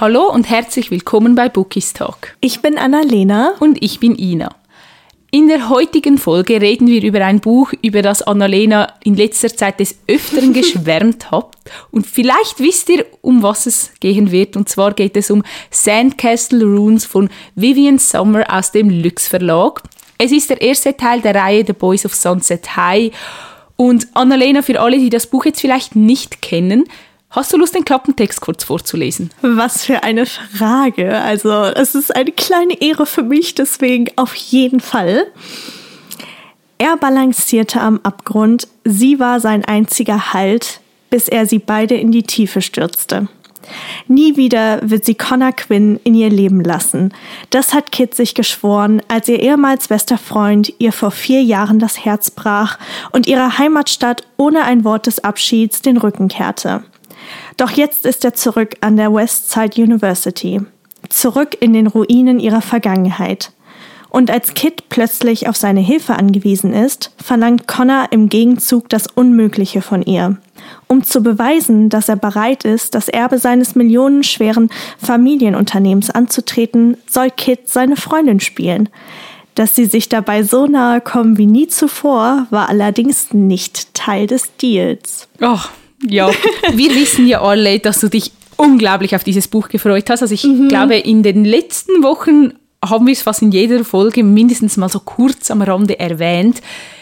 Hallo und herzlich willkommen bei Bookies Talk. Ich bin Annalena. Und ich bin Ina. In der heutigen Folge reden wir über ein Buch, über das Annalena in letzter Zeit des Öfteren geschwärmt hat. Und vielleicht wisst ihr, um was es gehen wird. Und zwar geht es um Sandcastle Runes von Vivian Summer aus dem Lux Verlag. Es ist der erste Teil der Reihe The Boys of Sunset High. Und Annalena, für alle, die das Buch jetzt vielleicht nicht kennen, Hast du Lust, den Klappentext kurz vorzulesen? Was für eine Frage. Also, es ist eine kleine Ehre für mich, deswegen auf jeden Fall. Er balancierte am Abgrund, sie war sein einziger Halt, bis er sie beide in die Tiefe stürzte. Nie wieder wird sie Connor Quinn in ihr Leben lassen. Das hat Kit sich geschworen, als ihr ehemals bester Freund ihr vor vier Jahren das Herz brach und ihrer Heimatstadt ohne ein Wort des Abschieds den Rücken kehrte. Doch jetzt ist er zurück an der Westside University, zurück in den Ruinen ihrer Vergangenheit. Und als Kit plötzlich auf seine Hilfe angewiesen ist, verlangt Connor im Gegenzug das Unmögliche von ihr. Um zu beweisen, dass er bereit ist, das Erbe seines millionenschweren Familienunternehmens anzutreten, soll Kit seine Freundin spielen. Dass sie sich dabei so nahe kommen wie nie zuvor, war allerdings nicht Teil des Deals. Ach, ja, wir wissen ja alle, dass du dich unglaublich auf dieses Buch gefreut hast. Also ich mhm. glaube, in den letzten Wochen haben wir es fast in jeder Folge mindestens mal so kurz am Rande erwähnt.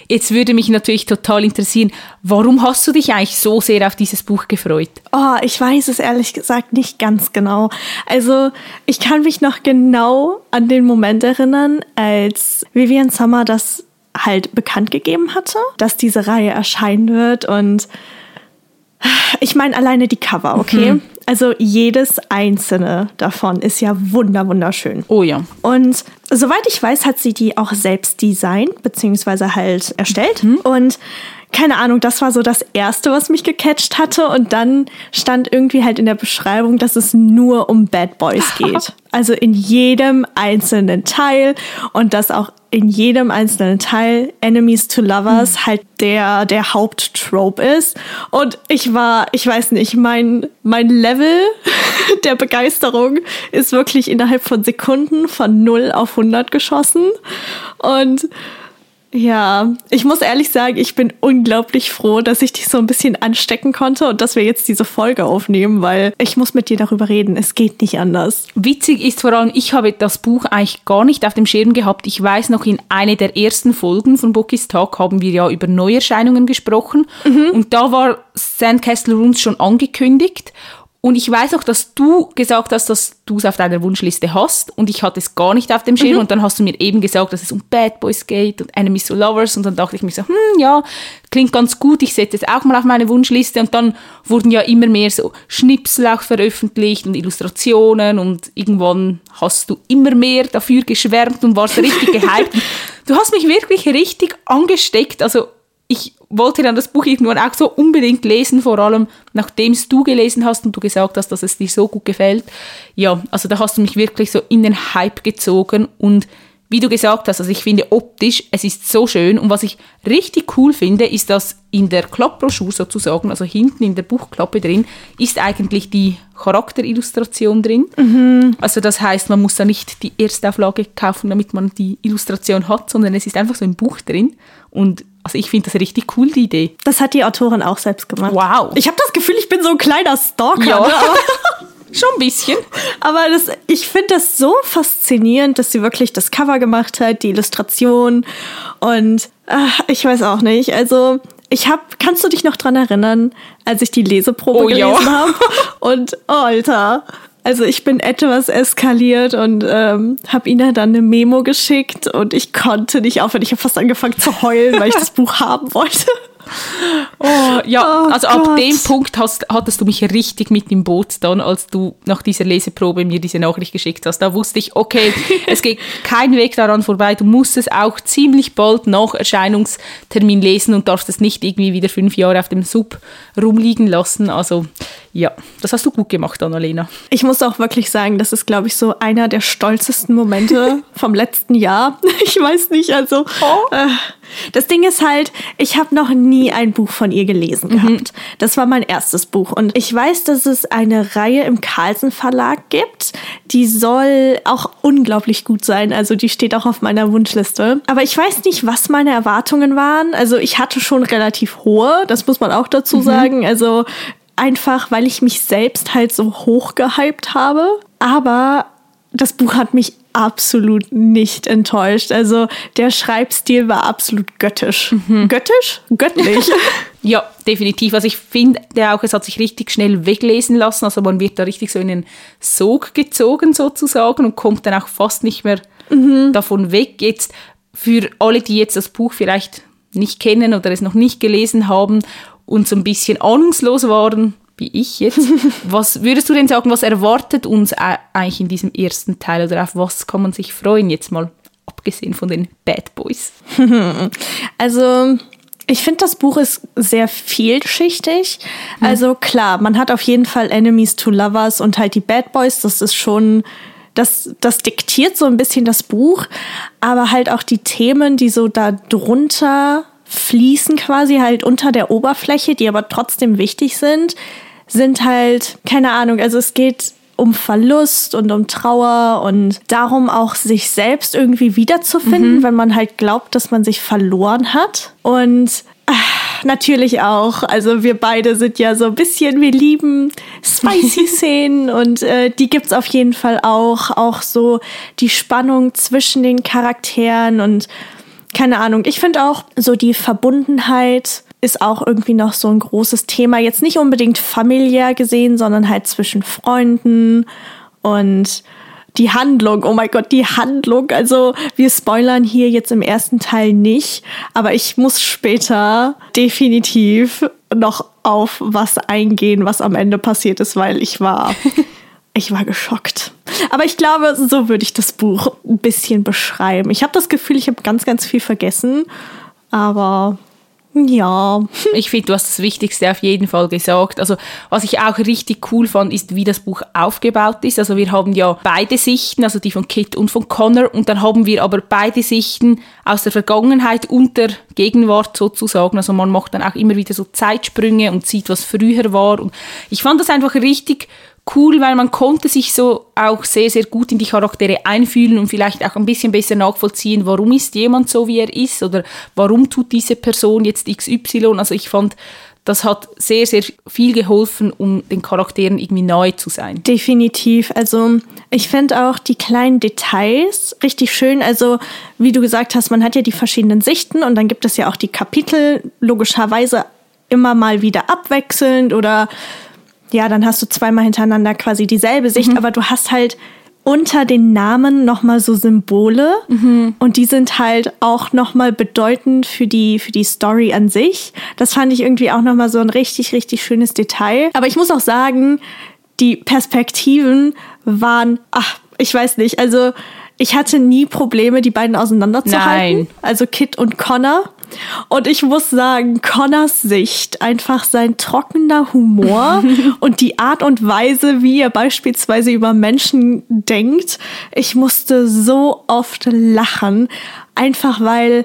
Jetzt würde mich natürlich total interessieren, warum hast du dich eigentlich so sehr auf dieses Buch gefreut? Oh, ich weiß es ehrlich gesagt nicht ganz genau. Also ich kann mich noch genau an den Moment erinnern, als Vivian Sommer das halt bekannt gegeben hatte, dass diese Reihe erscheinen wird und ich meine alleine die Cover, okay? Mhm. Also jedes einzelne davon ist ja wunder wunderschön. Oh ja. Und soweit ich weiß, hat sie die auch selbst designt beziehungsweise halt erstellt. Mhm. Und keine Ahnung, das war so das erste, was mich gecatcht hatte. Und dann stand irgendwie halt in der Beschreibung, dass es nur um Bad Boys geht. Also in jedem einzelnen Teil und dass auch in jedem einzelnen Teil Enemies to Lovers mhm. halt der, der Haupttrope ist. Und ich war, ich weiß nicht, mein, mein Level der Begeisterung ist wirklich innerhalb von Sekunden von 0 auf 100 geschossen. Und ja, ich muss ehrlich sagen, ich bin unglaublich froh, dass ich dich so ein bisschen anstecken konnte und dass wir jetzt diese Folge aufnehmen, weil ich muss mit dir darüber reden. Es geht nicht anders. Witzig ist vor allem, ich habe das Buch eigentlich gar nicht auf dem Schirm gehabt. Ich weiß noch, in einer der ersten Folgen von Bookies Talk haben wir ja über Neuerscheinungen gesprochen mhm. und da war Sandcastle Runes schon angekündigt und ich weiß auch, dass du gesagt hast, dass du es auf deiner Wunschliste hast. Und ich hatte es gar nicht auf dem Schirm. Mhm. und dann hast du mir eben gesagt, dass es um Bad Boys geht und Enemies to Lovers. Und dann dachte ich mir so, hm, ja, klingt ganz gut, ich setze es auch mal auf meine Wunschliste. Und dann wurden ja immer mehr so Schnipsel auch veröffentlicht und Illustrationen. Und irgendwann hast du immer mehr dafür geschwärmt und warst richtig gehypt. Du hast mich wirklich richtig angesteckt, also ich wollte dann das Buch irgendwann auch so unbedingt lesen, vor allem nachdem es du gelesen hast und du gesagt hast, dass es dir so gut gefällt. Ja, also da hast du mich wirklich so in den Hype gezogen und wie du gesagt hast, also ich finde optisch, es ist so schön und was ich richtig cool finde, ist, dass in der Klappbroschur sozusagen, also hinten in der Buchklappe drin, ist eigentlich die Charakterillustration drin. Mhm. Also das heißt, man muss da nicht die Erstauflage kaufen, damit man die Illustration hat, sondern es ist einfach so ein Buch drin und also ich finde das richtig cool, die Idee. Das hat die Autorin auch selbst gemacht. Wow. Ich habe das Gefühl, ich bin so ein kleiner Stalker. Ja. Ne? Schon ein bisschen. Aber das, ich finde das so faszinierend, dass sie wirklich das Cover gemacht hat, die Illustration und ach, ich weiß auch nicht. Also ich habe, kannst du dich noch dran erinnern, als ich die Leseprobe oh, gelesen ja. habe? Und oh, Alter, also ich bin etwas eskaliert und ähm, habe ihnen dann eine Memo geschickt und ich konnte nicht aufhören. Ich habe fast angefangen zu heulen, weil ich das Buch haben wollte. Oh, ja, oh also Gott. ab dem Punkt hast, hattest du mich richtig mit im Boot dann, als du nach dieser Leseprobe mir diese Nachricht geschickt hast. Da wusste ich, okay, es geht kein Weg daran vorbei. Du musst es auch ziemlich bald nach Erscheinungstermin lesen und darfst es nicht irgendwie wieder fünf Jahre auf dem Sub rumliegen lassen. Also ja, das hast du gut gemacht, Annalena. Ich muss auch wirklich sagen, das ist, glaube ich, so einer der stolzesten Momente vom letzten Jahr. Ich weiß nicht, also oh. äh, Das Ding ist halt, ich habe noch nie ein Buch von ihr gelesen Mhm. gehabt. Das war mein erstes Buch. Und ich weiß, dass es eine Reihe im Carlsen Verlag gibt. Die soll auch unglaublich gut sein. Also die steht auch auf meiner Wunschliste. Aber ich weiß nicht, was meine Erwartungen waren. Also ich hatte schon relativ hohe, das muss man auch dazu sagen. Also einfach, weil ich mich selbst halt so hoch gehypt habe. Aber das Buch hat mich absolut nicht enttäuscht. Also der Schreibstil war absolut göttisch. Göttisch? Göttlich. Ja, definitiv. Also ich finde auch, es hat sich richtig schnell weglesen lassen. Also man wird da richtig so in den Sog gezogen sozusagen und kommt dann auch fast nicht mehr davon weg. Jetzt für alle, die jetzt das Buch vielleicht nicht kennen oder es noch nicht gelesen haben und so ein bisschen ahnungslos waren, wie ich jetzt, was würdest du denn sagen, was erwartet uns eigentlich in diesem ersten Teil oder auf was kann man sich freuen jetzt mal, abgesehen von den Bad Boys? Also ich finde, das Buch ist sehr vielschichtig. Also klar, man hat auf jeden Fall Enemies to Lovers und halt die Bad Boys. Das ist schon, das, das diktiert so ein bisschen das Buch. Aber halt auch die Themen, die so da drunter fließen quasi halt unter der Oberfläche, die aber trotzdem wichtig sind, sind halt, keine Ahnung, also es geht um Verlust und um Trauer und darum auch sich selbst irgendwie wiederzufinden, wenn man halt glaubt, dass man sich verloren hat. Und ah, natürlich auch, also wir beide sind ja so ein bisschen, wir lieben spicy Szenen und äh, die gibt's auf jeden Fall auch. Auch so die Spannung zwischen den Charakteren und keine Ahnung. Ich finde auch so die Verbundenheit ist auch irgendwie noch so ein großes Thema. Jetzt nicht unbedingt familiär gesehen, sondern halt zwischen Freunden und die Handlung. Oh mein Gott, die Handlung. Also wir spoilern hier jetzt im ersten Teil nicht, aber ich muss später definitiv noch auf was eingehen, was am Ende passiert ist, weil ich war ich war geschockt. Aber ich glaube, so würde ich das Buch ein bisschen beschreiben. Ich habe das Gefühl, ich habe ganz, ganz viel vergessen. Aber ja. Ich finde, du hast das Wichtigste auf jeden Fall gesagt. Also, was ich auch richtig cool fand, ist, wie das Buch aufgebaut ist. Also, wir haben ja beide Sichten, also die von Kit und von Connor, und dann haben wir aber beide Sichten aus der Vergangenheit und der Gegenwart sozusagen. Also, man macht dann auch immer wieder so Zeitsprünge und sieht, was früher war. Und ich fand das einfach richtig cool, weil man konnte sich so auch sehr, sehr gut in die Charaktere einfühlen und vielleicht auch ein bisschen besser nachvollziehen, warum ist jemand so, wie er ist oder warum tut diese Person jetzt XY. Also ich fand, das hat sehr, sehr viel geholfen, um den Charakteren irgendwie nahe zu sein. Definitiv. Also ich finde auch die kleinen Details richtig schön. Also wie du gesagt hast, man hat ja die verschiedenen Sichten und dann gibt es ja auch die Kapitel, logischerweise immer mal wieder abwechselnd oder ja, dann hast du zweimal hintereinander quasi dieselbe Sicht, aber du hast halt unter den Namen nochmal so Symbole und die sind halt auch nochmal bedeutend für die, für die Story an sich. Das fand ich irgendwie auch nochmal so ein richtig, richtig schönes Detail. Aber ich muss auch sagen, die Perspektiven waren, ach, ich weiß nicht, also ich hatte nie Probleme, die beiden auseinanderzuhalten. Nein. Also Kit und Connor. Und ich muss sagen, Connors Sicht, einfach sein trockener Humor und die Art und Weise, wie er beispielsweise über Menschen denkt. Ich musste so oft lachen, einfach weil,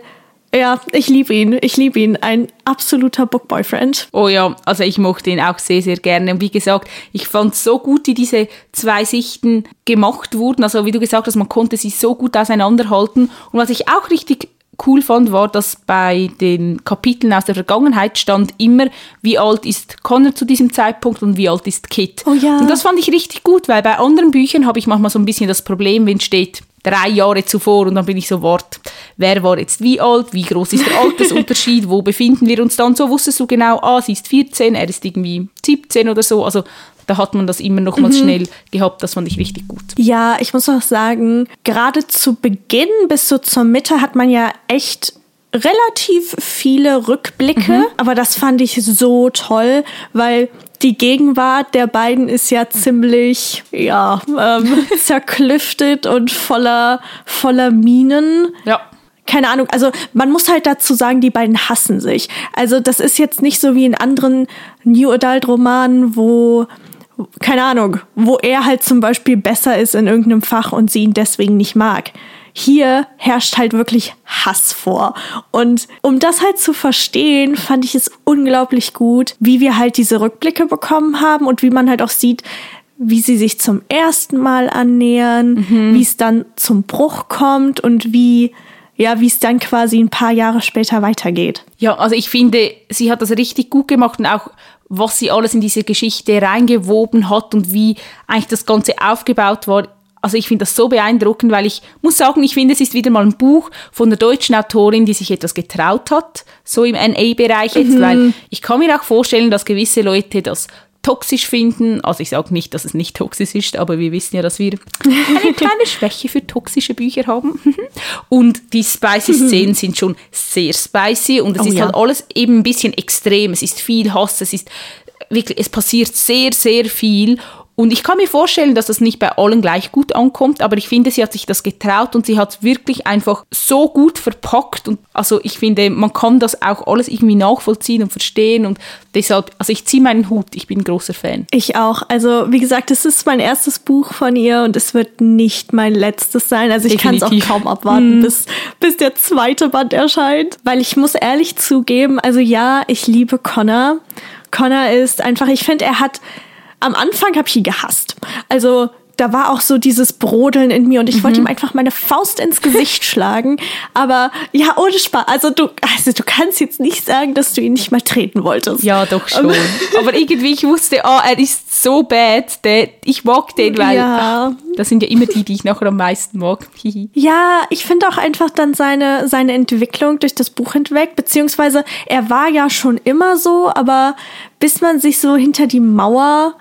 ja, ich liebe ihn, ich liebe ihn, ein absoluter Bookboyfriend. Oh ja, also ich mochte ihn auch sehr, sehr gerne. Und wie gesagt, ich fand so gut, wie diese zwei Sichten gemacht wurden. Also wie du gesagt hast, man konnte sie so gut auseinanderhalten. Und was ich auch richtig cool fand, war, dass bei den Kapiteln aus der Vergangenheit stand immer, wie alt ist Connor zu diesem Zeitpunkt und wie alt ist Kit. Oh ja. Und das fand ich richtig gut, weil bei anderen Büchern habe ich manchmal so ein bisschen das Problem, wenn steht drei Jahre zuvor und dann bin ich so, wart, wer war jetzt wie alt, wie groß ist der Altersunterschied, wo befinden wir uns dann? So wusstest du genau, ah, sie ist 14, er ist irgendwie 17 oder so. Also da hat man das immer noch mal schnell gehabt, das fand ich richtig gut. Ja, ich muss auch sagen, gerade zu Beginn bis so zur Mitte hat man ja echt relativ viele Rückblicke, aber das fand ich so toll, weil die Gegenwart der beiden ist ja ziemlich, ja, ähm, zerklüftet und voller, voller Minen. Ja. Keine Ahnung, also man muss halt dazu sagen, die beiden hassen sich. Also das ist jetzt nicht so wie in anderen New Adult Romanen, wo keine Ahnung, wo er halt zum Beispiel besser ist in irgendeinem Fach und sie ihn deswegen nicht mag. Hier herrscht halt wirklich Hass vor. Und um das halt zu verstehen, fand ich es unglaublich gut, wie wir halt diese Rückblicke bekommen haben und wie man halt auch sieht, wie sie sich zum ersten Mal annähern, mhm. wie es dann zum Bruch kommt und wie ja, wie es dann quasi ein paar Jahre später weitergeht. Ja, also ich finde, sie hat das richtig gut gemacht und auch was sie alles in diese Geschichte reingewoben hat und wie eigentlich das Ganze aufgebaut war. Also ich finde das so beeindruckend, weil ich muss sagen, ich finde, es ist wieder mal ein Buch von einer deutschen Autorin, die sich etwas getraut hat, so im NA-Bereich jetzt, mhm. weil ich kann mir auch vorstellen, dass gewisse Leute das toxisch finden. Also ich sage nicht, dass es nicht toxisch ist, aber wir wissen ja, dass wir eine kleine Schwäche für toxische Bücher haben. Und die spicy Szenen sind schon sehr spicy und es oh, ist ja. halt alles eben ein bisschen extrem. Es ist viel Hass, es ist wirklich, es passiert sehr, sehr viel und ich kann mir vorstellen, dass das nicht bei allen gleich gut ankommt, aber ich finde, sie hat sich das getraut und sie hat es wirklich einfach so gut verpackt. Und also ich finde, man kann das auch alles irgendwie nachvollziehen und verstehen. Und deshalb, also ich ziehe meinen Hut, ich bin ein großer Fan. Ich auch. Also wie gesagt, es ist mein erstes Buch von ihr und es wird nicht mein letztes sein. Also ich kann es auch kaum abwarten, mm. bis, bis der zweite Band erscheint. Weil ich muss ehrlich zugeben, also ja, ich liebe Connor. Connor ist einfach, ich finde, er hat am Anfang habe ich ihn gehasst. Also da war auch so dieses Brodeln in mir und ich mhm. wollte ihm einfach meine Faust ins Gesicht schlagen. Aber ja, ohne Spaß. Also du, also du kannst jetzt nicht sagen, dass du ihn nicht mal treten wolltest. Ja, doch schon. Aber irgendwie, ich wusste, oh, er ist so bad. Der, ich mag den, weil ja. das sind ja immer die, die ich nachher am meisten mag. ja, ich finde auch einfach dann seine, seine Entwicklung durch das Buch hinweg, beziehungsweise er war ja schon immer so, aber bis man sich so hinter die Mauer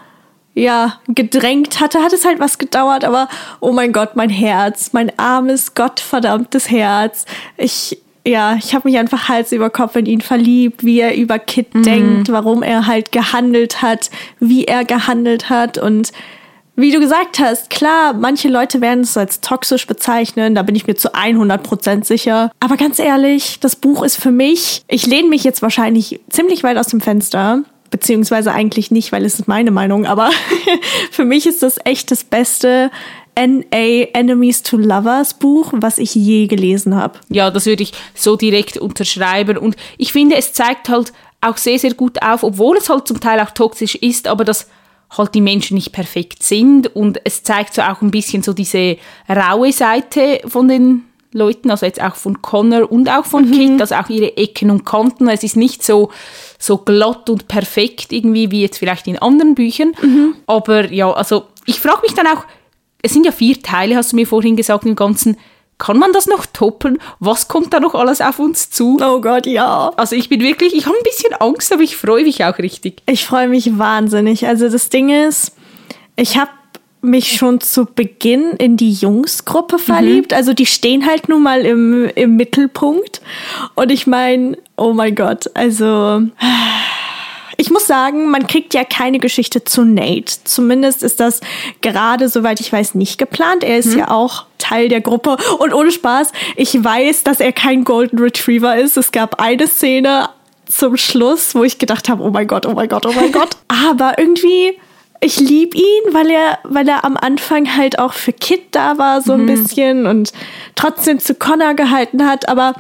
ja, gedrängt hatte, hat es halt was gedauert, aber oh mein Gott, mein Herz, mein armes, gottverdammtes Herz. Ich, ja, ich habe mich einfach Hals über Kopf in ihn verliebt, wie er über Kit mhm. denkt, warum er halt gehandelt hat, wie er gehandelt hat und wie du gesagt hast, klar, manche Leute werden es als toxisch bezeichnen, da bin ich mir zu 100% sicher. Aber ganz ehrlich, das Buch ist für mich, ich lehne mich jetzt wahrscheinlich ziemlich weit aus dem Fenster, beziehungsweise eigentlich nicht, weil es ist meine Meinung, aber für mich ist das echt das beste NA Enemies to Lovers Buch, was ich je gelesen habe. Ja, das würde ich so direkt unterschreiben und ich finde, es zeigt halt auch sehr, sehr gut auf, obwohl es halt zum Teil auch toxisch ist, aber dass halt die Menschen nicht perfekt sind und es zeigt so auch ein bisschen so diese raue Seite von den Leuten, also jetzt auch von Connor und auch von mhm. Kit, also auch ihre Ecken und Kanten. Es ist nicht so, so glatt und perfekt irgendwie wie jetzt vielleicht in anderen Büchern. Mhm. Aber ja, also ich frage mich dann auch, es sind ja vier Teile, hast du mir vorhin gesagt, im Ganzen. Kann man das noch toppen? Was kommt da noch alles auf uns zu? Oh Gott, ja. Also ich bin wirklich, ich habe ein bisschen Angst, aber ich freue mich auch richtig. Ich freue mich wahnsinnig. Also das Ding ist, ich habe mich schon zu Beginn in die Jungsgruppe mhm. verliebt. Mhm. Also die stehen halt nun mal im, im Mittelpunkt. Und ich meine, oh mein Gott, also ich muss sagen, man kriegt ja keine Geschichte zu Nate. Zumindest ist das gerade, soweit ich weiß, nicht geplant. Er ist mhm. ja auch Teil der Gruppe. Und ohne Spaß, ich weiß, dass er kein Golden Retriever ist. Es gab eine Szene zum Schluss, wo ich gedacht habe, oh mein Gott, oh mein Gott, oh mein Gott. Aber irgendwie ich lieb ihn, weil er, weil er am Anfang halt auch für Kit da war, so ein mhm. bisschen und trotzdem zu Connor gehalten hat, aber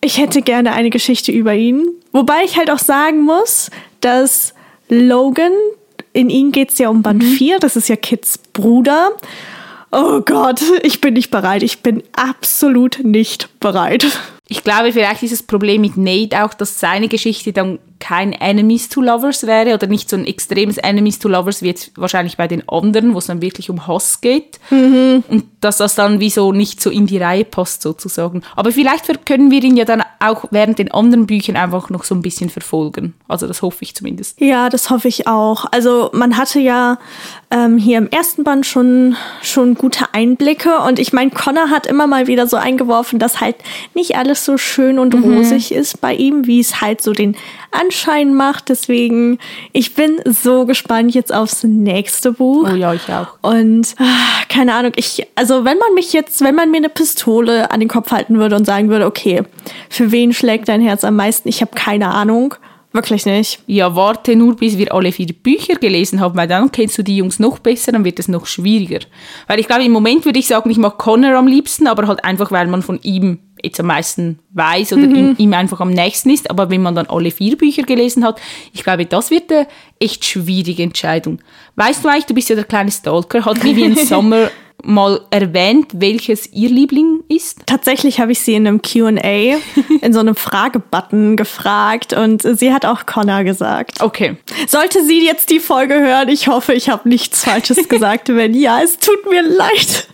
ich hätte gerne eine Geschichte über ihn. Wobei ich halt auch sagen muss, dass Logan, in ihn geht's ja um Band mhm. 4, das ist ja Kits Bruder. Oh Gott, ich bin nicht bereit. Ich bin absolut nicht bereit. Ich glaube, vielleicht ist das Problem mit Nate auch, dass seine Geschichte dann kein Enemies to Lovers wäre oder nicht so ein extremes Enemies to Lovers wie jetzt wahrscheinlich bei den anderen, wo es dann wirklich um Hass geht. Mhm. Und dass das dann wie so nicht so in die Reihe passt sozusagen. Aber vielleicht können wir ihn ja dann auch während den anderen Büchern einfach noch so ein bisschen verfolgen. Also das hoffe ich zumindest. Ja, das hoffe ich auch. Also man hatte ja ähm, hier im ersten Band schon, schon gute Einblicke und ich meine, Connor hat immer mal wieder so eingeworfen, dass halt nicht alles so schön und mhm. rosig ist bei ihm, wie es halt so den Anschein macht. Deswegen, ich bin so gespannt jetzt aufs nächste Buch. Oh ja, ich auch. Und ach, keine Ahnung, ich, also wenn man mich jetzt, wenn man mir eine Pistole an den Kopf halten würde und sagen würde, okay, für wen schlägt dein Herz am meisten? Ich habe keine Ahnung Wirklich nicht. Ja, warte nur, bis wir alle vier Bücher gelesen haben, weil dann kennst du die Jungs noch besser, dann wird es noch schwieriger. Weil ich glaube, im Moment würde ich sagen, ich mag Connor am liebsten, aber halt einfach, weil man von ihm jetzt am meisten weiß oder mhm. ihm, ihm, einfach am nächsten ist. Aber wenn man dann alle vier Bücher gelesen hat, ich glaube, das wird eine echt schwierige Entscheidung. Weißt du eigentlich, du bist ja der kleine Stalker, hat Vivian Sommer mal erwähnt, welches ihr Liebling ist? Tatsächlich habe ich sie in einem QA, in so einem Fragebutton gefragt und sie hat auch Connor gesagt. Okay. Sollte sie jetzt die Folge hören, ich hoffe, ich habe nichts Falsches gesagt. Wenn ja, es tut mir leid.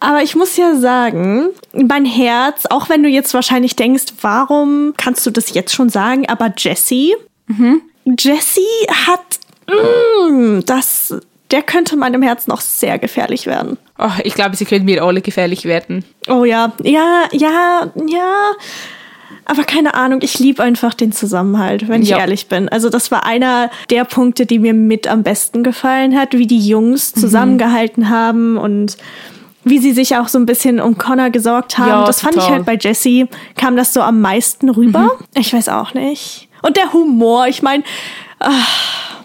Aber ich muss ja sagen, mein Herz, auch wenn du jetzt wahrscheinlich denkst, warum kannst du das jetzt schon sagen, aber Jessie, mhm. Jessie hat mm, das der könnte meinem Herzen auch sehr gefährlich werden. Oh, ich glaube, sie können mir alle gefährlich werden. Oh ja, ja, ja, ja. Aber keine Ahnung, ich liebe einfach den Zusammenhalt, wenn ich ja. ehrlich bin. Also das war einer der Punkte, die mir mit am besten gefallen hat, wie die Jungs mhm. zusammengehalten mhm. haben und wie sie sich auch so ein bisschen um Connor gesorgt haben. Ja, das total. fand ich halt bei Jessie, kam das so am meisten rüber. Mhm. Ich weiß auch nicht. Und der Humor, ich meine,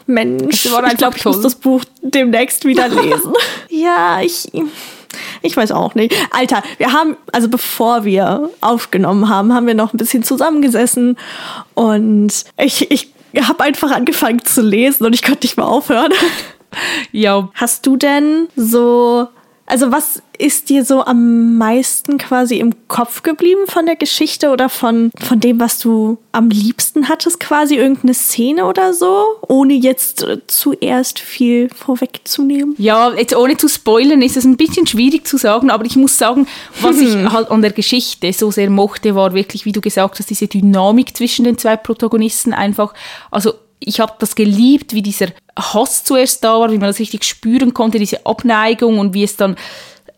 Mensch, ich glaube, ich muss das Buch demnächst wieder lesen. ja, ich, ich weiß auch nicht. Alter, wir haben, also bevor wir aufgenommen haben, haben wir noch ein bisschen zusammengesessen und ich, ich habe einfach angefangen zu lesen und ich konnte nicht mehr aufhören. Ja. Hast du denn so also was ist dir so am meisten quasi im Kopf geblieben von der Geschichte oder von, von dem, was du am liebsten hattest, quasi irgendeine Szene oder so, ohne jetzt äh, zuerst viel vorwegzunehmen? Ja, jetzt ohne zu spoilern ist es ein bisschen schwierig zu sagen, aber ich muss sagen, was ich halt an der Geschichte so sehr mochte, war wirklich, wie du gesagt hast, diese Dynamik zwischen den zwei Protagonisten einfach, also ich habe das geliebt, wie dieser Hass zuerst da war, wie man das richtig spüren konnte, diese Abneigung und wie es dann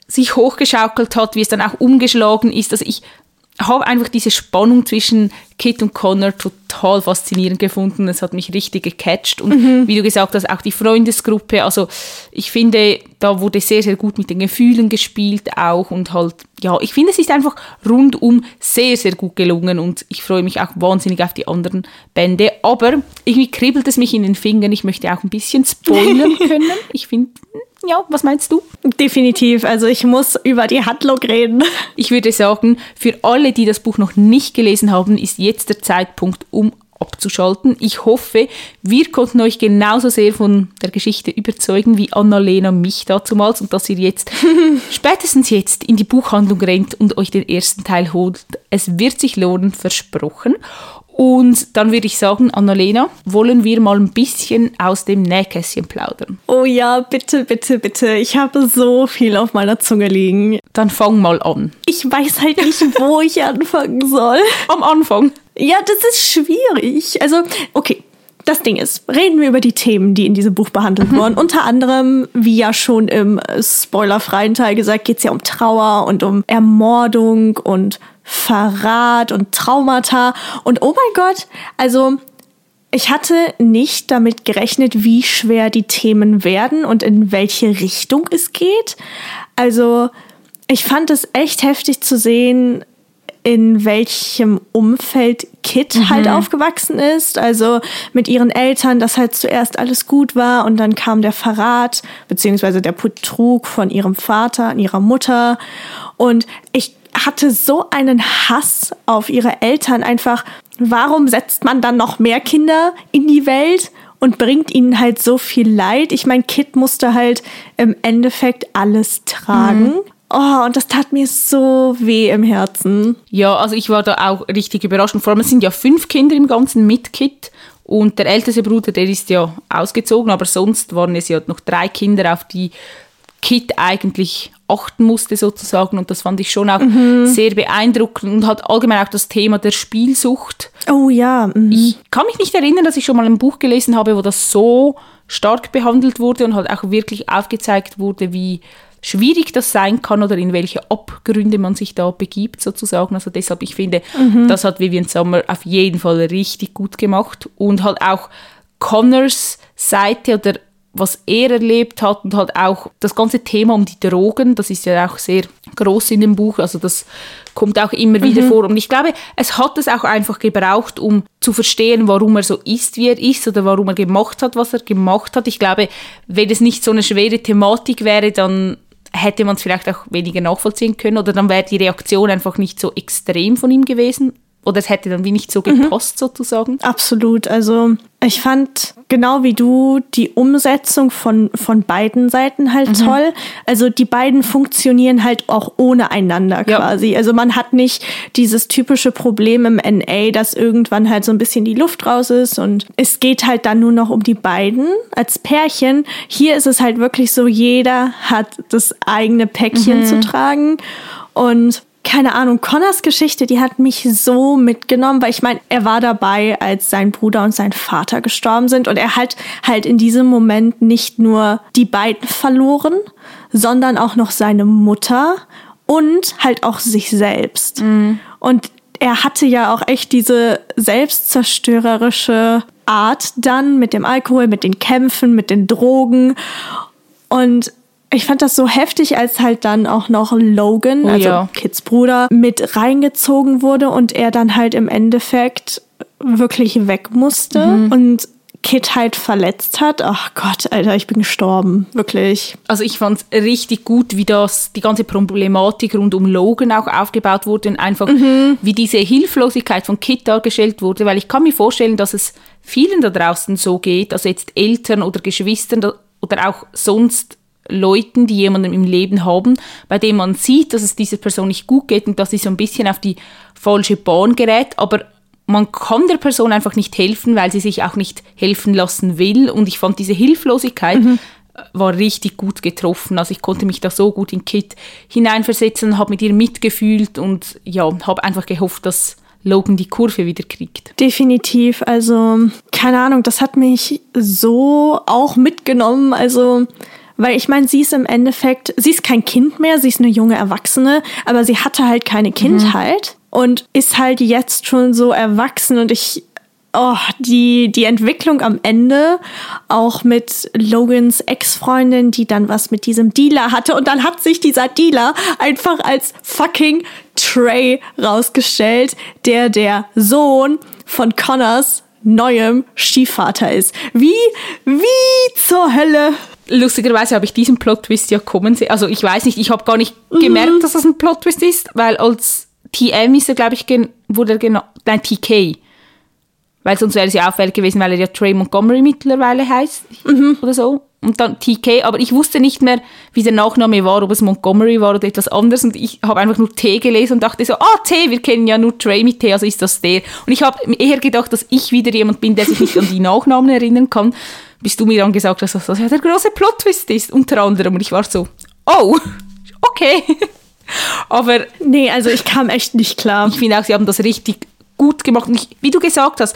sich hochgeschaukelt hat, wie es dann auch umgeschlagen ist. Also ich habe einfach diese Spannung zwischen Kit und Connor total faszinierend gefunden. Es hat mich richtig gecatcht. Und mhm. wie du gesagt hast, auch die Freundesgruppe. Also ich finde, da wurde sehr, sehr gut mit den Gefühlen gespielt auch. Und halt, ja, ich finde, es ist einfach rundum sehr, sehr gut gelungen. Und ich freue mich auch wahnsinnig auf die anderen Bände. Aber irgendwie kribbelt es mich in den Fingern. Ich möchte auch ein bisschen spoilern können. Ich finde, ja, was meinst du? Definitiv. Also ich muss über die Handlung reden. Ich würde sagen, für alle, die das Buch noch nicht gelesen haben, ist jetzt der Zeitpunkt, um abzuschalten. Ich hoffe, wir konnten euch genauso sehr von der Geschichte überzeugen wie Annalena mich dazumals und dass ihr jetzt spätestens jetzt in die Buchhandlung rennt und euch den ersten Teil holt. Es wird sich lohnen, versprochen. Und dann würde ich sagen, Annalena, wollen wir mal ein bisschen aus dem Nähkästchen plaudern? Oh ja, bitte, bitte, bitte. Ich habe so viel auf meiner Zunge liegen. Dann fang mal an. Ich weiß halt nicht, wo ich anfangen soll. Am Anfang. Ja, das ist schwierig. Also, okay. Das Ding ist, reden wir über die Themen, die in diesem Buch behandelt mhm. wurden. Unter anderem, wie ja schon im spoilerfreien Teil gesagt, geht es ja um Trauer und um Ermordung und Verrat und Traumata. Und oh mein Gott, also ich hatte nicht damit gerechnet, wie schwer die Themen werden und in welche Richtung es geht. Also ich fand es echt heftig zu sehen, in welchem Umfeld Kit mhm. halt aufgewachsen ist. Also mit ihren Eltern, dass halt zuerst alles gut war und dann kam der Verrat beziehungsweise der Betrug von ihrem Vater an ihrer Mutter. Und ich hatte so einen Hass auf ihre Eltern einfach. Warum setzt man dann noch mehr Kinder in die Welt und bringt ihnen halt so viel Leid? Ich meine, Kit musste halt im Endeffekt alles tragen. Mhm. Oh, und das tat mir so weh im Herzen. Ja, also ich war da auch richtig überrascht. Und vor allem, es sind ja fünf Kinder im Ganzen mit Kit. Und der älteste Bruder, der ist ja ausgezogen, aber sonst waren es ja noch drei Kinder, auf die Kit eigentlich achten musste sozusagen und das fand ich schon auch mhm. sehr beeindruckend und hat allgemein auch das Thema der Spielsucht. Oh ja. Mhm. Ich kann mich nicht erinnern, dass ich schon mal ein Buch gelesen habe, wo das so stark behandelt wurde und halt auch wirklich aufgezeigt wurde, wie schwierig das sein kann oder in welche Abgründe man sich da begibt sozusagen. Also deshalb, ich finde, mhm. das hat Vivian Sommer auf jeden Fall richtig gut gemacht und halt auch Connors Seite oder was er erlebt hat und halt auch das ganze Thema um die Drogen, das ist ja auch sehr groß in dem Buch. Also das kommt auch immer wieder vor. Und ich glaube, es hat es auch einfach gebraucht, um zu verstehen, warum er so ist, wie er ist oder warum er gemacht hat, was er gemacht hat. Ich glaube, wenn es nicht so eine schwere Thematik wäre, dann hätte man es vielleicht auch weniger nachvollziehen können oder dann wäre die Reaktion einfach nicht so extrem von ihm gewesen oder es hätte dann wie nicht so gepasst sozusagen. Absolut. Also ich fand genau wie du die Umsetzung von, von beiden Seiten halt toll. Also die beiden funktionieren halt auch ohne einander Ja. quasi. Also man hat nicht dieses typische Problem im NA, dass irgendwann halt so ein bisschen die Luft raus ist und es geht halt dann nur noch um die beiden als Pärchen. Hier ist es halt wirklich so, jeder hat das eigene Päckchen zu tragen und keine Ahnung, Connors Geschichte, die hat mich so mitgenommen, weil ich meine, er war dabei, als sein Bruder und sein Vater gestorben sind und er hat halt in diesem Moment nicht nur die beiden verloren, sondern auch noch seine Mutter und halt auch sich selbst. Und er hatte ja auch echt diese selbstzerstörerische Art dann mit dem Alkohol, mit den Kämpfen, mit den Drogen und ich fand das so heftig, als halt dann auch noch Logan, Oh also ja. Kids Bruder, mit reingezogen wurde und er dann halt im Endeffekt wirklich weg musste und Kid halt verletzt hat. Ach Gott, Alter, ich bin gestorben. Wirklich. Also ich fand es richtig gut, wie das, die ganze Problematik rund um Logan auch aufgebaut wurde und einfach wie diese Hilflosigkeit von Kit dargestellt wurde, weil ich kann mir vorstellen, dass es vielen da draußen so geht, also jetzt Eltern oder Geschwistern oder auch sonst Leuten, die jemanden im Leben haben, bei dem man sieht, dass es dieser Person nicht gut geht und dass sie so ein bisschen auf die falsche Bahn gerät, aber man kann der Person einfach nicht helfen, weil sie sich auch nicht helfen lassen will. Und ich fand diese Hilflosigkeit äh, war richtig gut getroffen. Also ich konnte mich da so gut in Kit hineinversetzen, habe mit ihr mitgefühlt und ja, habe einfach gehofft, dass Logan die Kurve wieder kriegt. Definitiv. Also, keine Ahnung, das hat mich so auch mitgenommen. Also, weil ich meine, sie ist im Endeffekt, sie ist kein Kind mehr, sie ist eine junge Erwachsene, aber sie hatte halt keine Kindheit und ist halt jetzt schon so erwachsen und ich, oh, die, die Entwicklung am Ende, auch mit Logans Ex-Freundin, die dann was mit diesem Dealer hatte und dann hat sich dieser Dealer einfach als fucking Trey rausgestellt, der der Sohn von Connors neuem Stiefvater ist. Wie, wie zur Hölle? Lustigerweise habe ich diesen Plot-Twist ja kommen sehen. Also ich weiß nicht, ich habe gar nicht gemerkt, dass das ein Plot-Twist ist, weil als TM ist er, glaube ich, wurde er genau, nein, TK. Weil sonst wäre es ja auffällig gewesen, weil er ja Trey Montgomery mittlerweile heißt oder so. Und dann TK, aber ich wusste nicht mehr, wie der Nachname war, ob es Montgomery war oder etwas anderes. Und ich habe einfach nur T gelesen und dachte so, ah, T, wir kennen ja nur Trey mit T, also ist das der. Und ich habe eher gedacht, dass ich wieder jemand bin, der sich nicht an die Nachnamen erinnern kann, bis du mir dann gesagt hast, dass das ja der große Plot-Twist ist, unter anderem. Und ich war so, oh, okay. aber Nee, also ich kam echt nicht klar. ich finde auch, sie haben das richtig gut gemacht. Und ich, wie du gesagt hast,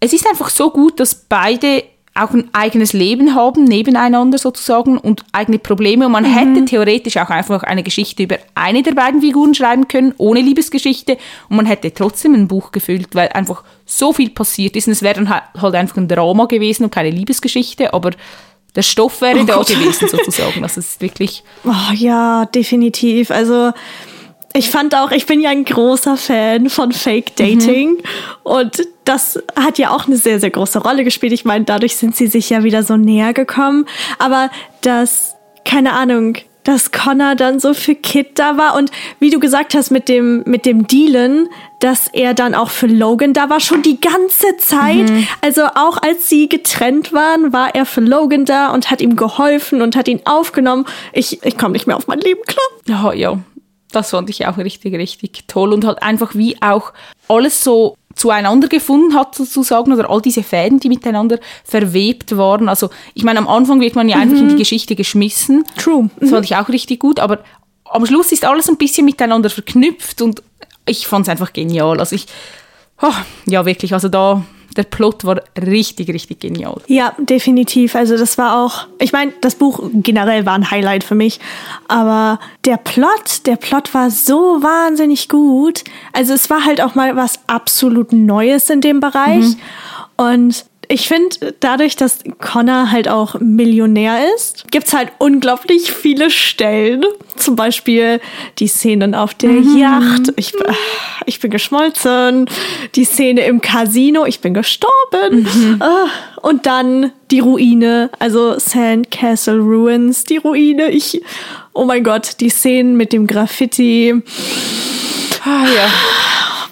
es ist einfach so gut, dass beide auch ein eigenes Leben haben, nebeneinander sozusagen und eigene Probleme. Und man hätte theoretisch auch einfach eine Geschichte über eine der beiden Figuren schreiben können, ohne Liebesgeschichte. Und man hätte trotzdem ein Buch gefüllt, weil einfach so viel passiert ist. Und es wäre dann halt halt einfach ein Drama gewesen und keine Liebesgeschichte, aber der Stoff wäre da Gott. gewesen sozusagen. Also es ist wirklich Oh, ja, definitiv. Also ich fand auch, ich bin ja ein großer Fan von Fake Dating und das hat ja auch eine sehr, sehr große Rolle gespielt. Ich meine, dadurch sind sie sich ja wieder so näher gekommen. Aber das, keine Ahnung, dass Connor dann so für Kid da war und wie du gesagt hast mit dem, mit dem Dealen, dass er dann auch für Logan da war, schon die ganze Zeit. Also auch als sie getrennt waren, war er für Logan da und hat ihm geholfen und hat ihn aufgenommen. Ich, ich komme nicht mehr auf mein Leben klar. Ja, ja, das fand ich auch richtig, richtig toll und halt einfach wie auch alles so zueinander gefunden hat sozusagen oder all diese Fäden, die miteinander verwebt waren. Also ich meine, am Anfang wird man ja einfach in die Geschichte geschmissen. True. Das fand ich auch richtig gut, aber am Schluss ist alles ein bisschen miteinander verknüpft und ich fand es einfach genial. Also ich, oh, ja wirklich, also da, der Plot war richtig, richtig genial. Ja, definitiv. Also das war auch, ich meine, das Buch generell war ein Highlight für mich, aber der Plot, der Plot war so wahnsinnig gut. Also es war halt auch mal was absolut Neues in dem Bereich. Und ich finde, dadurch, dass Connor halt auch Millionär ist, gibt es halt unglaublich viele Stellen. Zum Beispiel die Szenen auf der mhm. Yacht. Ich, ich bin geschmolzen. Die Szene im Casino. Ich bin gestorben. Mhm. Ah, und dann die Ruine. Also Sandcastle Ruins. Die Ruine. Ich, oh mein Gott, die Szenen mit dem Graffiti. Ah, ja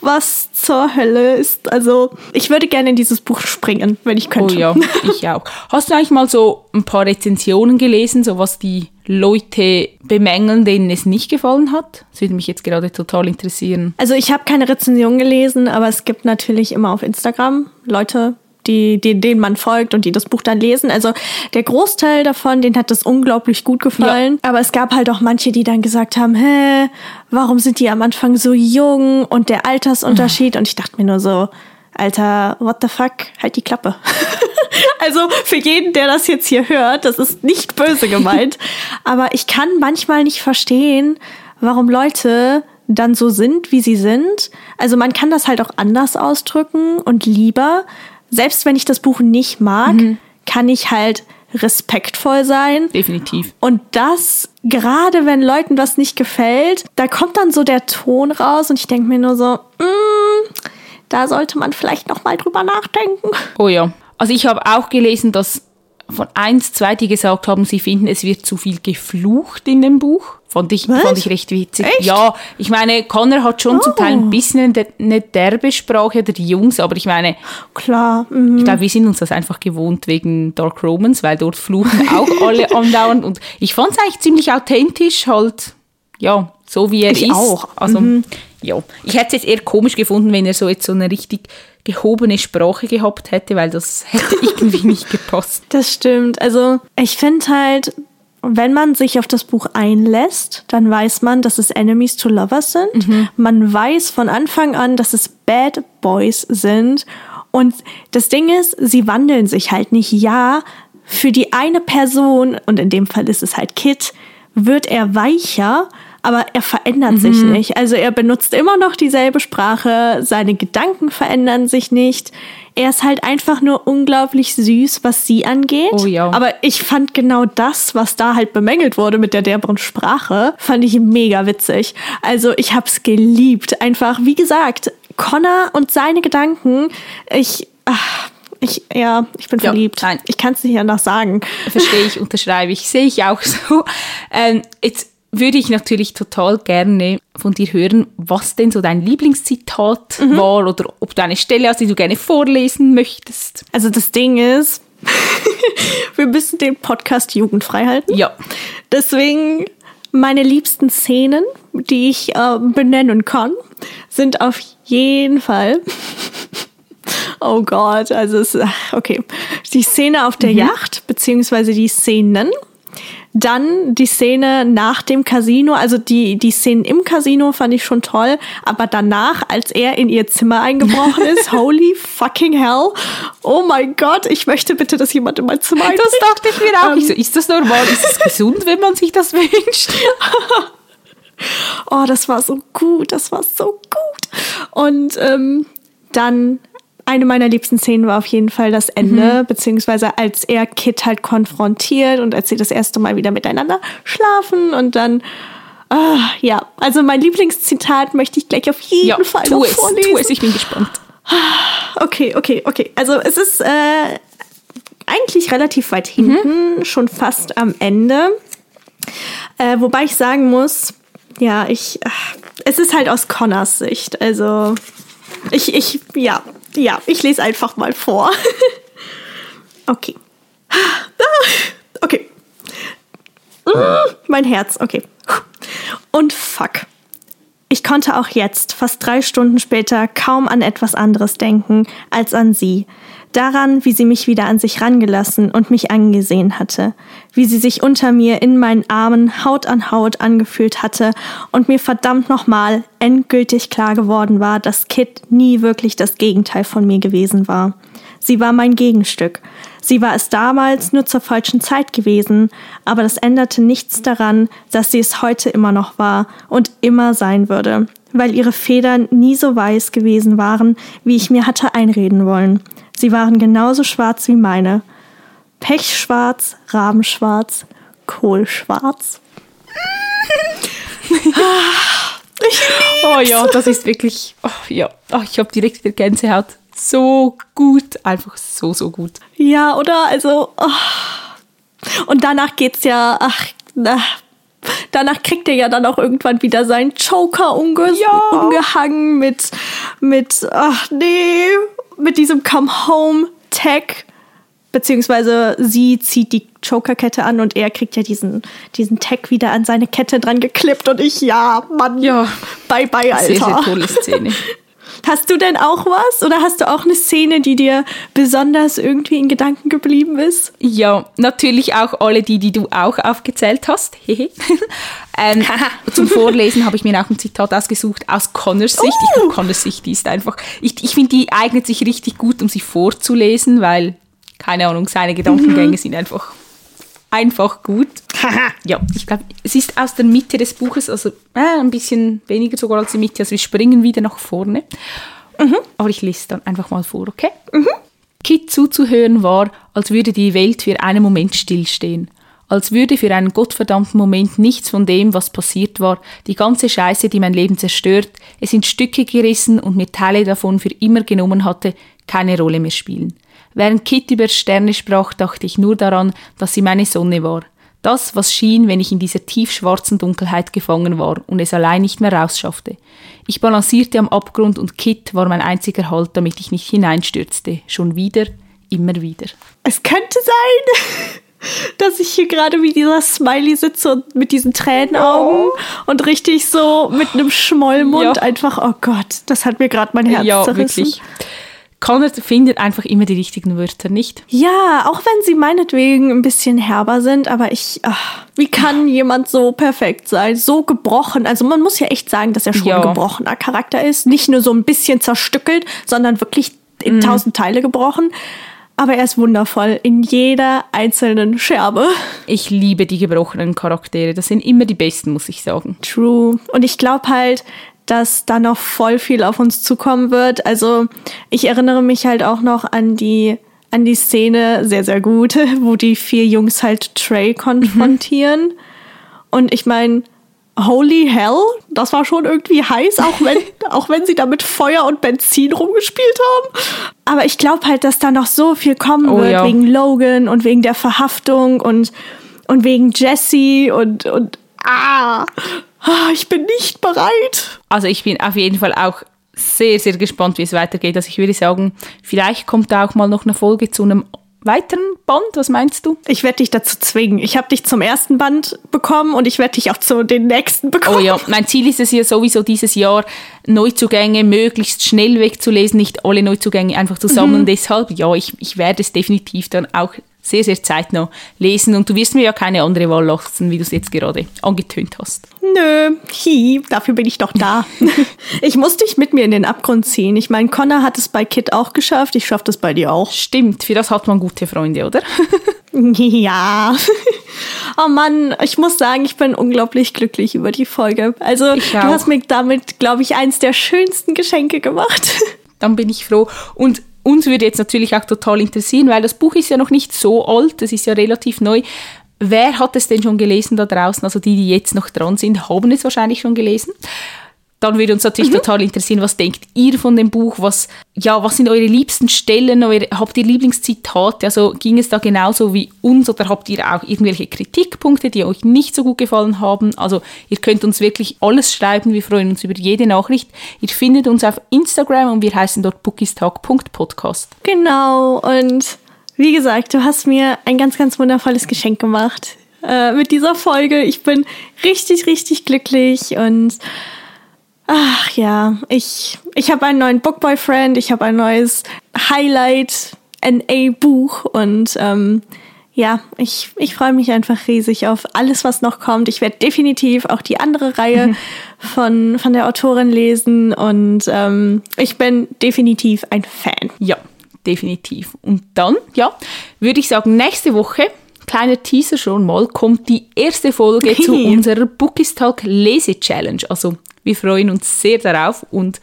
was zur Hölle ist. Also, ich würde gerne in dieses Buch springen, wenn ich könnte. Oh ja, ich auch. Hast du eigentlich mal so ein paar Rezensionen gelesen, so was die Leute bemängeln, denen es nicht gefallen hat? Das würde mich jetzt gerade total interessieren. Also, ich habe keine Rezension gelesen, aber es gibt natürlich immer auf Instagram Leute, die, die, denen man folgt und die das Buch dann lesen. Also der Großteil davon, den hat das unglaublich gut gefallen. Ja. Aber es gab halt auch manche, die dann gesagt haben, hä, warum sind die am Anfang so jung und der Altersunterschied? Mhm. Und ich dachte mir nur so, Alter, what the fuck, halt die Klappe. also für jeden, der das jetzt hier hört, das ist nicht böse gemeint. aber ich kann manchmal nicht verstehen, warum Leute dann so sind, wie sie sind. Also man kann das halt auch anders ausdrücken und lieber, selbst wenn ich das Buch nicht mag, mhm. kann ich halt respektvoll sein. Definitiv. Und das, gerade wenn Leuten was nicht gefällt, da kommt dann so der Ton raus und ich denke mir nur so, mm, da sollte man vielleicht noch mal drüber nachdenken. Oh ja. Also ich habe auch gelesen, dass von eins, zwei, die gesagt haben, sie finden, es wird zu viel geflucht in dem Buch. Fand ich, fand ich recht witzig. Echt? Ja, ich meine, Connor hat schon oh. zum Teil ein oh. bisschen eine derbe Sprache oder die Jungs, aber ich meine, klar. Mhm. Ich glaube, wir sind uns das einfach gewohnt wegen Dark Romans, weil dort fluchen auch alle andauernd. Und ich fand es eigentlich ziemlich authentisch, halt, ja, so wie er ich ist. auch. Also, mhm. ja. Ich hätte es jetzt eher komisch gefunden, wenn er so jetzt so eine richtig gehobene Sprache gehabt hätte, weil das hätte irgendwie nicht gepasst. Das stimmt. Also, ich finde halt, wenn man sich auf das Buch einlässt, dann weiß man, dass es Enemies to Lovers sind. Mhm. Man weiß von Anfang an, dass es Bad Boys sind. Und das Ding ist, sie wandeln sich halt nicht. Ja, für die eine Person, und in dem Fall ist es halt Kit, wird er weicher, aber er verändert mhm. sich nicht. Also er benutzt immer noch dieselbe Sprache, seine Gedanken verändern sich nicht. Er ist halt einfach nur unglaublich süß, was sie angeht. Oh ja. Aber ich fand genau das, was da halt bemängelt wurde mit der derberen Sprache, fand ich mega witzig. Also ich hab's geliebt. Einfach, wie gesagt, Connor und seine Gedanken, ich, ach, ich, ja, ich bin verliebt. Ja, nein. Ich kann es nicht anders sagen. Verstehe ich, unterschreibe ich. Sehe ich auch so. Ähm, jetzt würde ich natürlich total gerne von dir hören, was denn so dein Lieblingszitat mhm. war oder ob du eine Stelle hast, die du gerne vorlesen möchtest. Also das Ding ist, wir müssen den Podcast jugendfrei halten. Ja. Deswegen meine liebsten Szenen, die ich äh, benennen kann, sind auf jeden Fall Oh Gott, also es, okay. Die Szene auf der mhm. Yacht, beziehungsweise die Szenen dann die Szene nach dem Casino, also die, die Szenen im Casino fand ich schon toll, aber danach, als er in ihr Zimmer eingebrochen ist, holy fucking hell, oh mein Gott, ich möchte bitte, dass jemand in mein Zimmer einbricht. Das dachte ich mir auch. Ähm, so, ist das normal? Ist es gesund, wenn man sich das wünscht? oh, das war so gut, das war so gut. Und ähm, dann eine meiner liebsten Szenen war auf jeden Fall das Ende, mhm. beziehungsweise als er Kit halt konfrontiert und als sie das erste Mal wieder miteinander schlafen und dann ah, ja, also mein Lieblingszitat möchte ich gleich auf jeden ja, Fall tu noch es, vorlesen. Tu es, ich bin gespannt. Okay, okay, okay. Also es ist äh, eigentlich relativ weit mhm. hinten, mhm. schon fast am Ende. Äh, wobei ich sagen muss, ja, ich, ach, es ist halt aus Connors Sicht. Also ich, ich, ja, ja, ich lese einfach mal vor. okay. Okay. Mein Herz, okay. Und fuck. Ich konnte auch jetzt, fast drei Stunden später, kaum an etwas anderes denken als an sie. Daran, wie sie mich wieder an sich rangelassen und mich angesehen hatte, wie sie sich unter mir in meinen Armen Haut an Haut angefühlt hatte und mir verdammt nochmal endgültig klar geworden war, dass Kit nie wirklich das Gegenteil von mir gewesen war. Sie war mein Gegenstück. Sie war es damals nur zur falschen Zeit gewesen, aber das änderte nichts daran, dass sie es heute immer noch war und immer sein würde, weil ihre Federn nie so weiß gewesen waren, wie ich mir hatte einreden wollen. Sie waren genauso schwarz wie meine. Pechschwarz, Rabenschwarz, Kohlschwarz. oh ja, das ist wirklich, oh, ja, oh, ich habe direkt die Gänsehaut. So gut, einfach so, so gut. Ja, oder? Also, oh. und danach geht's ja, ach, ach danach kriegt er ja dann auch irgendwann wieder seinen Joker umge ja. umgehangen mit, mit, ach nee, mit diesem Come Home Tag. Beziehungsweise sie zieht die Joker-Kette an und er kriegt ja diesen, diesen Tag wieder an seine Kette dran geklippt und ich, ja, Mann, ja. bye bye, Alter. Sehr, sehr tolle Szene. Hast du denn auch was oder hast du auch eine Szene, die dir besonders irgendwie in Gedanken geblieben ist? Ja, natürlich auch alle die, die du auch aufgezählt hast. ähm, zum Vorlesen habe ich mir auch ein Zitat ausgesucht aus Connors Sicht. Uh. Ich glaube, Connors Sicht die ist einfach, ich, ich finde, die eignet sich richtig gut, um sie vorzulesen, weil, keine Ahnung, seine Gedankengänge mhm. sind einfach einfach gut. ja, ich glaube, es ist aus der Mitte des Buches, also äh, ein bisschen weniger sogar als die Mitte, also wir springen wieder nach vorne. Mhm. Aber ich lese dann einfach mal vor, okay? Mhm. Kit zuzuhören war, als würde die Welt für einen Moment stillstehen. Als würde für einen gottverdammten Moment nichts von dem, was passiert war, die ganze Scheiße, die mein Leben zerstört, es in Stücke gerissen und mir Teile davon für immer genommen hatte, keine Rolle mehr spielen. Während Kit über Sterne sprach, dachte ich nur daran, dass sie meine Sonne war. Das, was schien, wenn ich in dieser tiefschwarzen Dunkelheit gefangen war und es allein nicht mehr rausschaffte. Ich balancierte am Abgrund und Kit war mein einziger Halt, damit ich nicht hineinstürzte. Schon wieder, immer wieder. Es könnte sein, dass ich hier gerade wie dieser Smiley sitze und mit diesen Tränenaugen oh. und richtig so mit einem Schmollmund ja. einfach, oh Gott, das hat mir gerade mein Herz ja, zerrissen. Wirklich. Connor findet einfach immer die richtigen Wörter, nicht? Ja, auch wenn sie meinetwegen ein bisschen herber sind, aber ich, ach, wie kann jemand so perfekt sein, so gebrochen? Also man muss ja echt sagen, dass er schon ja. ein gebrochener Charakter ist, nicht nur so ein bisschen zerstückelt, sondern wirklich in mhm. tausend Teile gebrochen. Aber er ist wundervoll in jeder einzelnen Scherbe. Ich liebe die gebrochenen Charaktere. Das sind immer die besten, muss ich sagen. True. Und ich glaube halt, dass da noch voll viel auf uns zukommen wird. Also ich erinnere mich halt auch noch an die an die Szene sehr sehr gut, wo die vier Jungs halt Trey konfrontieren. Mhm. Und ich meine, holy hell, das war schon irgendwie heiß, auch wenn auch wenn sie da mit Feuer und Benzin rumgespielt haben. Aber ich glaube halt, dass da noch so viel kommen oh, wird ja. wegen Logan und wegen der Verhaftung und und wegen Jesse und und ah ich bin nicht bereit. Also ich bin auf jeden Fall auch sehr, sehr gespannt, wie es weitergeht. Also ich würde sagen, vielleicht kommt da auch mal noch eine Folge zu einem weiteren Band? Was meinst du? Ich werde dich dazu zwingen. Ich habe dich zum ersten Band bekommen und ich werde dich auch zu den nächsten bekommen. Oh ja, mein Ziel ist es ja sowieso dieses Jahr, Neuzugänge möglichst schnell wegzulesen, nicht alle Neuzugänge einfach zu sammeln. Mhm. Deshalb, ja, ich, ich werde es definitiv dann auch sehr, sehr zeitnah lesen. Und du wirst mir ja keine andere Wahl lassen, wie du es jetzt gerade angetönt hast. Nö, hi, dafür bin ich doch da. ich muss dich mit mir in den Abgrund ziehen. Ich meine, Connor hat es bei Kit auch geschafft. Ich schaffe das bei dir auch. Stimmt, für das hat man gute Freunde, oder? ja. oh Mann, ich muss sagen, ich bin unglaublich glücklich über die Folge. Also, du hast mir damit, glaube ich, eins der schönsten Geschenke gemacht. Dann bin ich froh. Und uns würde jetzt natürlich auch total interessieren, weil das Buch ist ja noch nicht so alt, das ist ja relativ neu. Wer hat es denn schon gelesen da draußen? Also die, die jetzt noch dran sind, haben es wahrscheinlich schon gelesen dann würde uns natürlich mhm. total interessieren, was denkt ihr von dem Buch? Was, ja, was sind eure liebsten Stellen? Eure, habt ihr Lieblingszitate? Also ging es da genauso wie uns oder habt ihr auch irgendwelche Kritikpunkte, die euch nicht so gut gefallen haben? Also ihr könnt uns wirklich alles schreiben. Wir freuen uns über jede Nachricht. Ihr findet uns auf Instagram und wir heißen dort bookistag.podcast. Genau. Und wie gesagt, du hast mir ein ganz, ganz wundervolles Geschenk gemacht äh, mit dieser Folge. Ich bin richtig, richtig glücklich und Ach ja, ich, ich habe einen neuen Bookboyfriend, ich habe ein neues Highlight NA-Buch und ähm, ja, ich, ich freue mich einfach riesig auf alles, was noch kommt. Ich werde definitiv auch die andere Reihe mhm. von, von der Autorin lesen und ähm, ich bin definitiv ein Fan. Ja, definitiv. Und dann, ja, würde ich sagen, nächste Woche kleiner Teaser schon mal, kommt die erste Folge zu unserer Bookies Talk Lese Challenge. Also Wir freuen uns sehr darauf und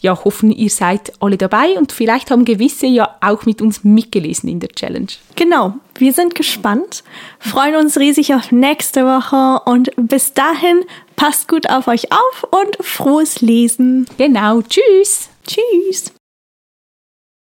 ja, hoffen, ihr seid alle dabei und vielleicht haben gewisse ja auch mit uns mitgelesen in der Challenge. Genau, wir sind gespannt, freuen uns riesig auf nächste Woche und bis dahin passt gut auf euch auf und frohes Lesen. Genau, tschüss. Tschüss.